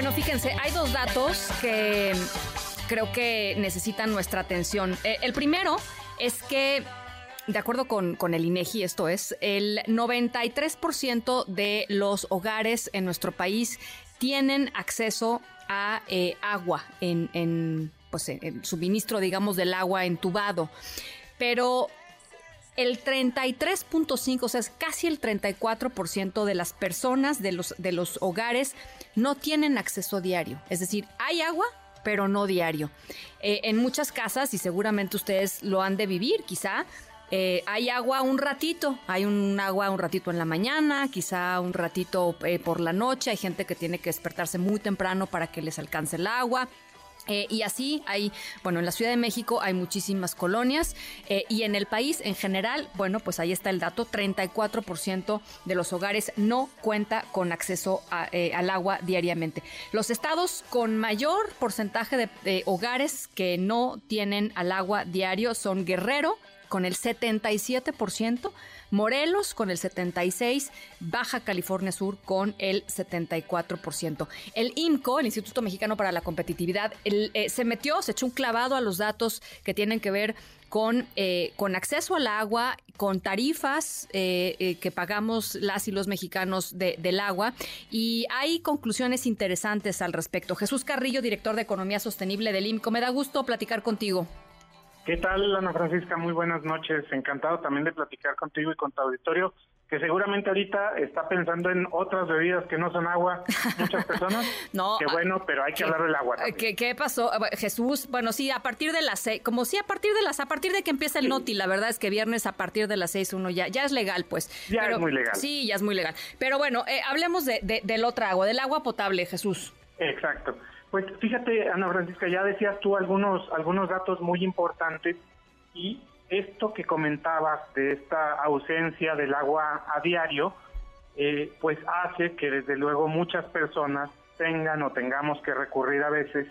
Bueno, fíjense, hay dos datos que creo que necesitan nuestra atención. Eh, el primero es que, de acuerdo con, con el INEGI, esto es, el 93% de los hogares en nuestro país tienen acceso a eh, agua en, en, pues, en suministro, digamos, del agua entubado. Pero el 33.5, o sea, es casi el 34% de las personas de los, de los hogares no tienen acceso diario. Es decir, hay agua, pero no diario. Eh, en muchas casas, y seguramente ustedes lo han de vivir, quizá, eh, hay agua un ratito, hay un agua un ratito en la mañana, quizá un ratito eh, por la noche, hay gente que tiene que despertarse muy temprano para que les alcance el agua. Eh, y así hay, bueno, en la Ciudad de México hay muchísimas colonias eh, y en el país en general, bueno, pues ahí está el dato, 34% de los hogares no cuenta con acceso eh, al agua diariamente. Los estados con mayor porcentaje de, de hogares que no tienen al agua diario son Guerrero con el 77%, Morelos con el 76%, Baja California Sur con el 74%. El IMCO, el Instituto Mexicano para la Competitividad, el, eh, se metió, se echó un clavado a los datos que tienen que ver con, eh, con acceso al agua, con tarifas eh, eh, que pagamos las y los mexicanos de, del agua. Y hay conclusiones interesantes al respecto. Jesús Carrillo, director de Economía Sostenible del IMCO, me da gusto platicar contigo. ¿Qué tal, Ana Francisca? Muy buenas noches. Encantado también de platicar contigo y con tu auditorio, que seguramente ahorita está pensando en otras bebidas que no son agua, muchas personas. no. Qué bueno, pero hay que hablar del agua. ¿Qué, ¿Qué, pasó? Jesús, bueno, sí, a partir de las seis, como sí, a partir de las, a partir de que empieza el Noti, la verdad es que viernes a partir de las seis uno ya, ya es legal, pues. Ya Pero- es muy legal. Sí, ya es muy legal. Pero bueno, eh, hablemos de, de, del otro agua, del agua potable, Jesús. Exacto. Pues fíjate, Ana Francisca, ya decías tú algunos, algunos datos muy importantes y esto que comentabas de esta ausencia del agua a diario, eh, pues hace que desde luego muchas personas tengan o tengamos que recurrir a veces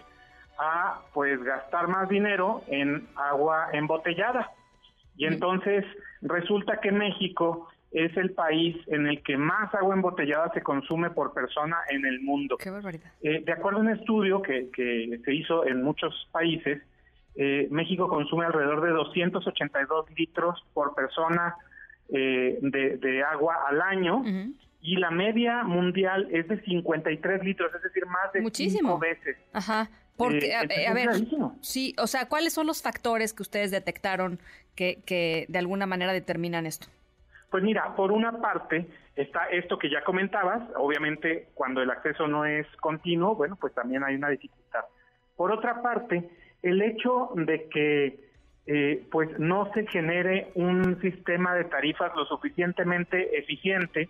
a pues gastar más dinero en agua embotellada. Y entonces resulta que México es el país en el que más agua embotellada se consume por persona en el mundo. Qué barbaridad. Eh, de acuerdo a un estudio que, que se hizo en muchos países, eh, México consume alrededor de 282 litros por persona eh, de, de agua al año y la media mundial es de 53 litros, es decir, más de Muchísimo. cinco veces. Ajá. Porque, Eh, a- entonces a, ver, sí, o sea, ¿cuáles son los factores que ustedes detectaron que, que de alguna manera determinan esto? Pues mira, por una parte está esto que ya comentabas, obviamente cuando el acceso no es continuo, bueno, pues también hay una dificultad. Por otra parte, el hecho de que eh, pues no se genere un sistema de tarifas lo suficientemente eficiente,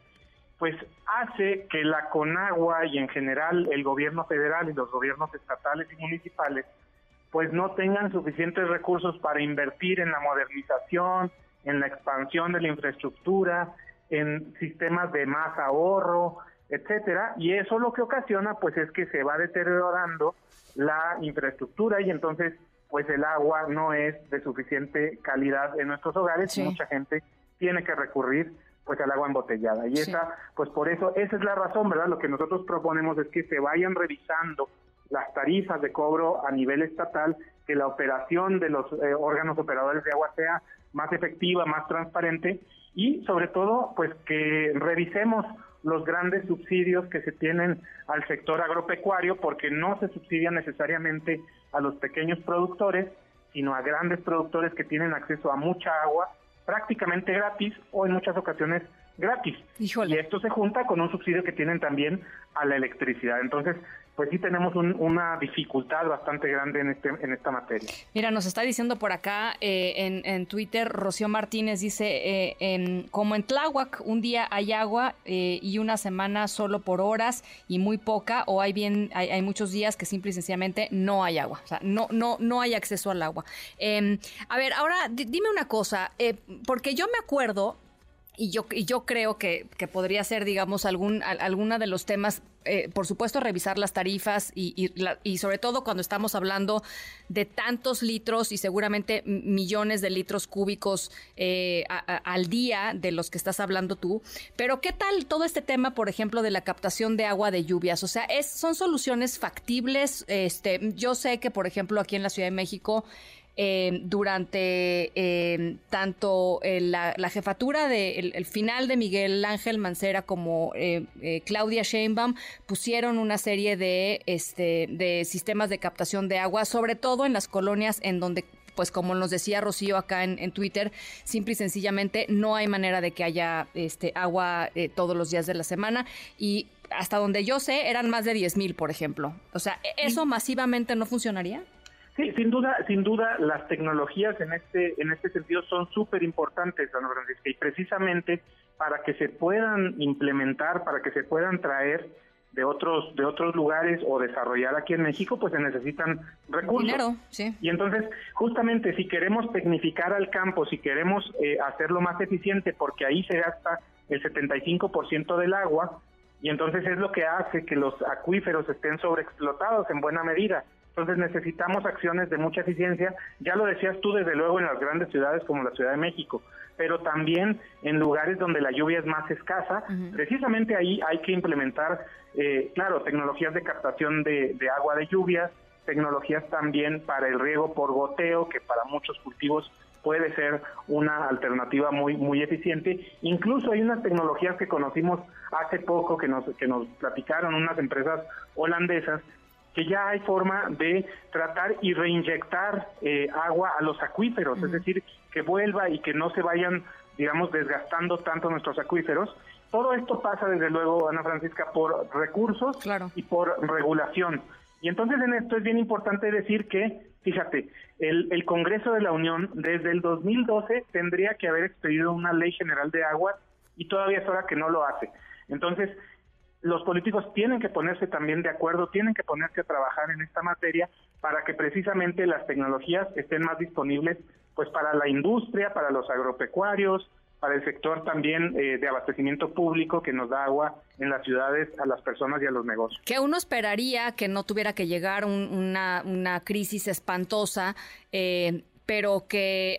pues hace que la Conagua y en general el gobierno federal y los gobiernos estatales y municipales pues no tengan suficientes recursos para invertir en la modernización, en la expansión de la infraestructura, en sistemas de más ahorro, etcétera, y eso lo que ocasiona pues es que se va deteriorando la infraestructura y entonces pues el agua no es de suficiente calidad en nuestros hogares Sí. y mucha gente tiene que recurrir pues al agua embotellada y Sí. esa pues por eso esa es la razón, ¿verdad? Lo que nosotros proponemos es que se vayan revisando las tarifas de cobro a nivel estatal, que la operación de los eh, órganos operadores de agua sea más efectiva, más transparente y sobre todo pues que revisemos los grandes subsidios que se tienen al sector agropecuario porque no se subsidia necesariamente a los pequeños productores, sino a grandes productores que tienen acceso a mucha agua prácticamente gratis o en muchas ocasiones gratis. Híjole. Y esto se junta con un subsidio que tienen también a la electricidad. Entonces, pues sí tenemos una dificultad bastante grande en, este, en esta materia. Mira, nos está diciendo por acá eh, en, en, Twitter, Rocío Martínez dice, eh, como en Tláhuac, un día hay agua eh, y una semana solo por horas y muy poca, o hay bien, hay, hay, muchos días que simple y sencillamente no hay agua, o sea, no, no, no hay acceso al agua. Em, a ver, ahora dime una cosa, porque yo me acuerdo y yo, y yo creo que, que, podría ser, digamos, algún, alguna de los temas, eh, por supuesto, revisar las tarifas y, y, y, sobre todo cuando estamos hablando de tantos litros y seguramente millones de litros cúbicos eh, a, a, al día de los que estás hablando tú. Pero ¿qué tal todo este tema, por ejemplo, de la captación de agua de lluvias? O sea, es, son soluciones factibles. Este, yo sé que, por ejemplo, aquí en la Ciudad de México, eh, durante eh, tanto la, la, jefatura de el, final de Miguel Ángel Mancera como eh, Claudia Sheinbaum pusieron una serie de este de sistemas de captación de agua, sobre todo en las colonias en donde pues como nos decía Rocío acá en, en, Twitter, simple y sencillamente no hay manera de que haya este agua eh, todos los días de la semana y hasta donde yo sé eran más de 10 mil, por ejemplo. O sea, ¿eso masivamente no funcionaría? Sí, sin duda, sin duda, las tecnologías en este, en este sentido son súper importantes, Ana Francisca, y precisamente para que se puedan implementar, para que se puedan traer de otros, de otros lugares o desarrollar aquí en México, pues se necesitan recursos. Dinero, sí. Y entonces, justamente, si queremos tecnificar al campo, si queremos eh, hacerlo más eficiente, porque ahí se gasta el 75% del agua, y entonces es lo que hace que los acuíferos estén sobreexplotados en buena medida. Entonces necesitamos acciones de mucha eficiencia, ya lo decías tú desde luego en las grandes ciudades como la Ciudad de México, pero también en lugares donde la lluvia es más escasa, uh -huh. precisamente ahí hay que implementar, eh, claro, tecnologías de captación de, de agua de lluvias, tecnologías también para el riego por goteo, que para muchos cultivos puede ser una alternativa muy muy eficiente. Incluso hay unas tecnologías que conocimos hace poco que nos que nos platicaron unas empresas holandesas que ya hay forma de tratar y reinyectar eh, agua a los acuíferos, uh -huh. es decir, que vuelva y que no se vayan, digamos, desgastando tanto nuestros acuíferos. Todo esto pasa, desde luego, Ana Francisca, por recursos claro. y por regulación. Y entonces en esto es bien importante decir que, fíjate, el, el, Congreso de la Unión desde el 2012 tendría que haber expedido una ley general de agua y todavía es hora que no lo hace. Entonces, los políticos tienen que ponerse también de acuerdo, tienen que ponerse a trabajar en esta materia para que precisamente las tecnologías estén más disponibles pues para la industria, para los agropecuarios, para el sector también eh, de abastecimiento público que nos da agua en las ciudades a las personas y a los negocios. Que uno esperaría que no tuviera que llegar un, una, una, crisis espantosa, eh, pero que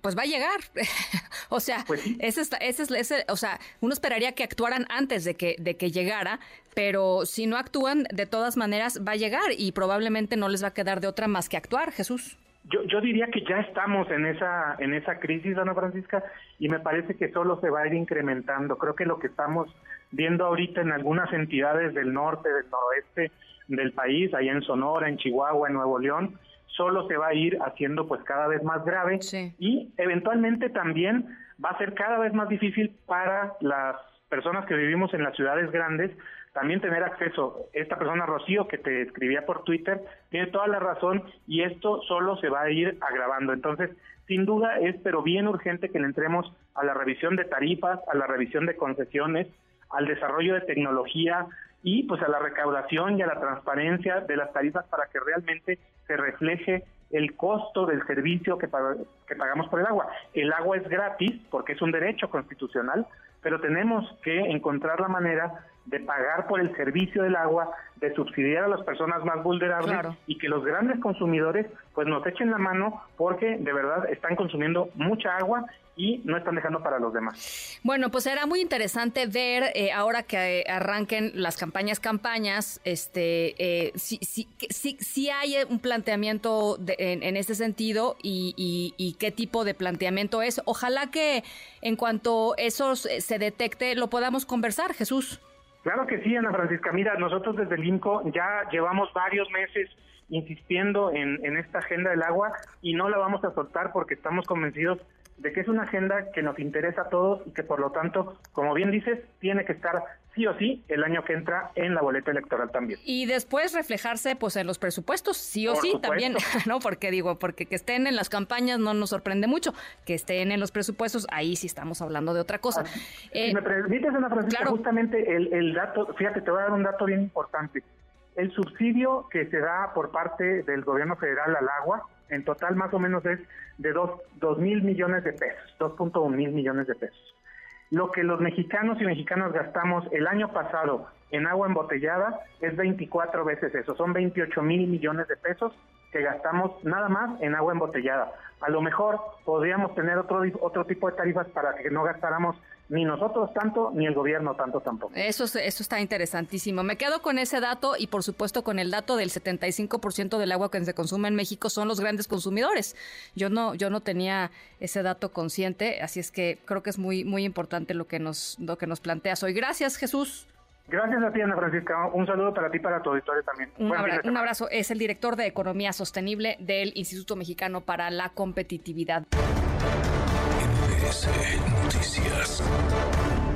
pues va a llegar. o sea, pues sí. ese, es, ese es ese, o sea, uno esperaría que actuaran antes de que, de que llegara, pero si no actúan, de todas maneras va a llegar y probablemente no les va a quedar de otra más que actuar, Jesús. Yo, yo diría que ya estamos en esa en esa crisis, Ana Francisca, y me parece que solo se va a ir incrementando. Creo que lo que estamos viendo ahorita en algunas entidades del norte, del noroeste del país, allá en Sonora, en Chihuahua, en Nuevo León, solo se va a ir haciendo pues cada vez más grave sí. y eventualmente también va a ser cada vez más difícil para las personas que vivimos en las ciudades grandes también tener acceso. Esta persona Rocío que te escribía por Twitter tiene toda la razón y esto solo se va a ir agravando. Entonces, sin duda es pero bien urgente que le entremos a la revisión de tarifas, a la revisión de concesiones, al desarrollo de tecnología y pues a la recaudación y a la transparencia de las tarifas para que realmente se refleje el costo del servicio que, pag que pagamos por el agua. El agua es gratis porque es un derecho constitucional, pero tenemos que encontrar la manera de pagar por el servicio del agua, de subsidiar a las personas más vulnerables claro. y que los grandes consumidores pues nos echen la mano porque de verdad están consumiendo mucha agua y no están dejando para los demás. Bueno, pues será muy interesante ver eh, ahora que arranquen las campañas campañas, este, eh, si, si, si, si, hay un planteamiento de, en, en, ese sentido y, y, y, qué tipo de planteamiento es. Ojalá que en cuanto eso se detecte lo podamos conversar, Jesús. Claro que sí, Ana Francisca. Mira, nosotros desde el INCO ya llevamos varios meses insistiendo en, en esta agenda del agua y no la vamos a soltar porque estamos convencidos de que es una agenda que nos interesa a todos y que por lo tanto, como bien dices, tiene que estar sí o sí el año que entra en la boleta electoral también. Y después reflejarse pues en los presupuestos, sí o sí también, ¿no? Porque digo, porque que estén en las campañas no nos sorprende mucho, que estén en los presupuestos, ahí sí estamos hablando de otra cosa. si eh, me permites, Ana Francisca, justamente el, el dato, fíjate, te voy a dar un dato bien importante. El subsidio que se da por parte del gobierno federal al agua, en total más o menos es de 2 mil millones de pesos, 2.1 mil millones de pesos. Lo que los mexicanos y mexicanas gastamos el año pasado en agua embotellada es 24 veces eso, son 28 mil millones de pesos que gastamos nada más en agua embotellada. A lo mejor podríamos tener otro, otro tipo de tarifas para que no gastáramos ni nosotros tanto, ni el gobierno tanto tampoco. Eso, eso está interesantísimo. Me quedo con ese dato y por supuesto con el dato del 75% del agua que se consume en México son los grandes consumidores. Yo no, yo no tenía ese dato consciente, así es que creo que es muy, muy importante lo que nos, lo que nos planteas hoy. Gracias, Jesús. Gracias a ti, Ana Francisca. Un saludo para ti y para tu auditorio también. Un, un abrazo. Es el director de Economía Sostenible del Instituto Mexicano para la Competitividad. NBC Noticias.